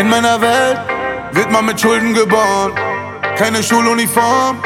In meiner Welt wird man mit Schulden geboren. Keine Schuluniform,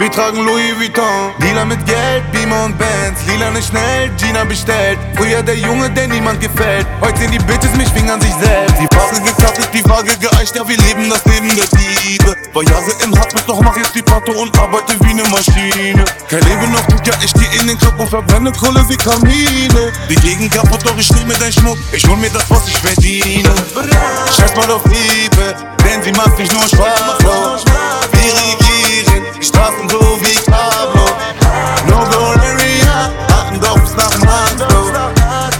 wir tragen Louis Vuitton. Dealer mit Geld, Beamer und Bands. Lila nicht schnell, Gina bestellt. Früher der Junge, der niemand gefällt. Heute sehen die Bitches mich fingern sich selbst. Die Frage gekattet, die Frage geeicht. Ja, wir leben das Leben der Diebe. War Jahre im Hartmut, doch mach jetzt die Patte und arbeite wie ne Maschine. Kein Leben noch gut, ja, ich geh in den Club und verbrenne Kohle wie Kamine. Die Gegend kaputt, doch ich nehme dein Schmuck. Ich hol mir das, was ich verdiene. Scheiß mal auf Liebe, denn sie macht mich nur sprachlos. Wir regieren die Straßen so wie Pablo. No go area, hatten doch bis nach Maslow.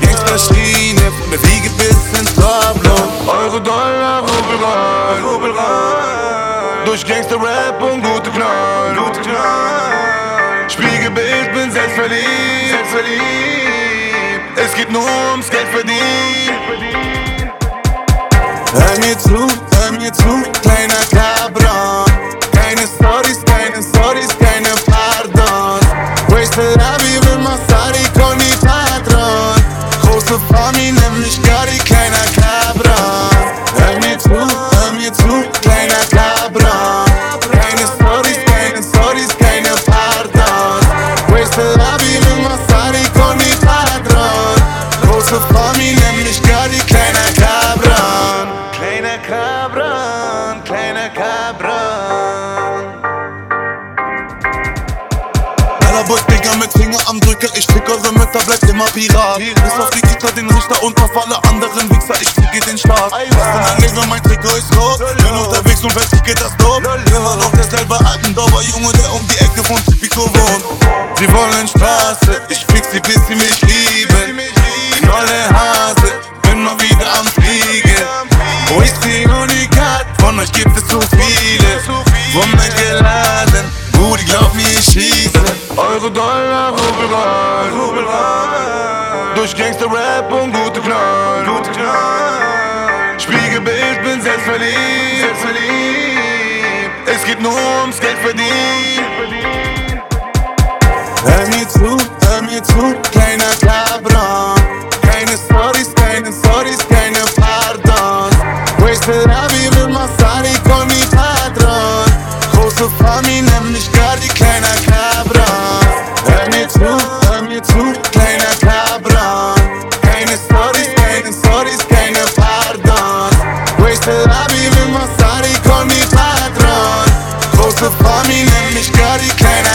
Gangster-Schiene, von der Wiege bis ins Tableau. Euro, Dollar, Rubel rein, Rubel rein. Durch Gangster-Rap und gute Knall, gute Knall. Spiegelbild, bin selbstverliebt, selbstverliebt. Es geht nur ums Geld verdienen. Hör mir zu, hör mir zu, kleiner Cabron. Aller Boys, Digga, mit Finger am Drücker Ich fick eure Mütter, bleibt immer Pirat Bis auf die Gitter, den Richter und auf alle anderen Wichser. Ich ficke den Staat. Ich bin ein Laser, mein Trikot ist rot. Bin unterwegs und verticke das Dope Immer noch derselbe Altendorfer Junge, der um die Ecke von Tipico wohnt. Sie wollen Straße, ich fick sie, bis sie mich Euro, Dollar, Rubel rein Durch Gangster-Rap und gute Knall, gute Knall. Spiegelbild, bin selbstverliebt, selbstverliebt. Es geht nur ums Geld verdienen. Hör mir zu, hör mir zu, kleiner Stories, keine Stories, for familie, nämlich Gardikana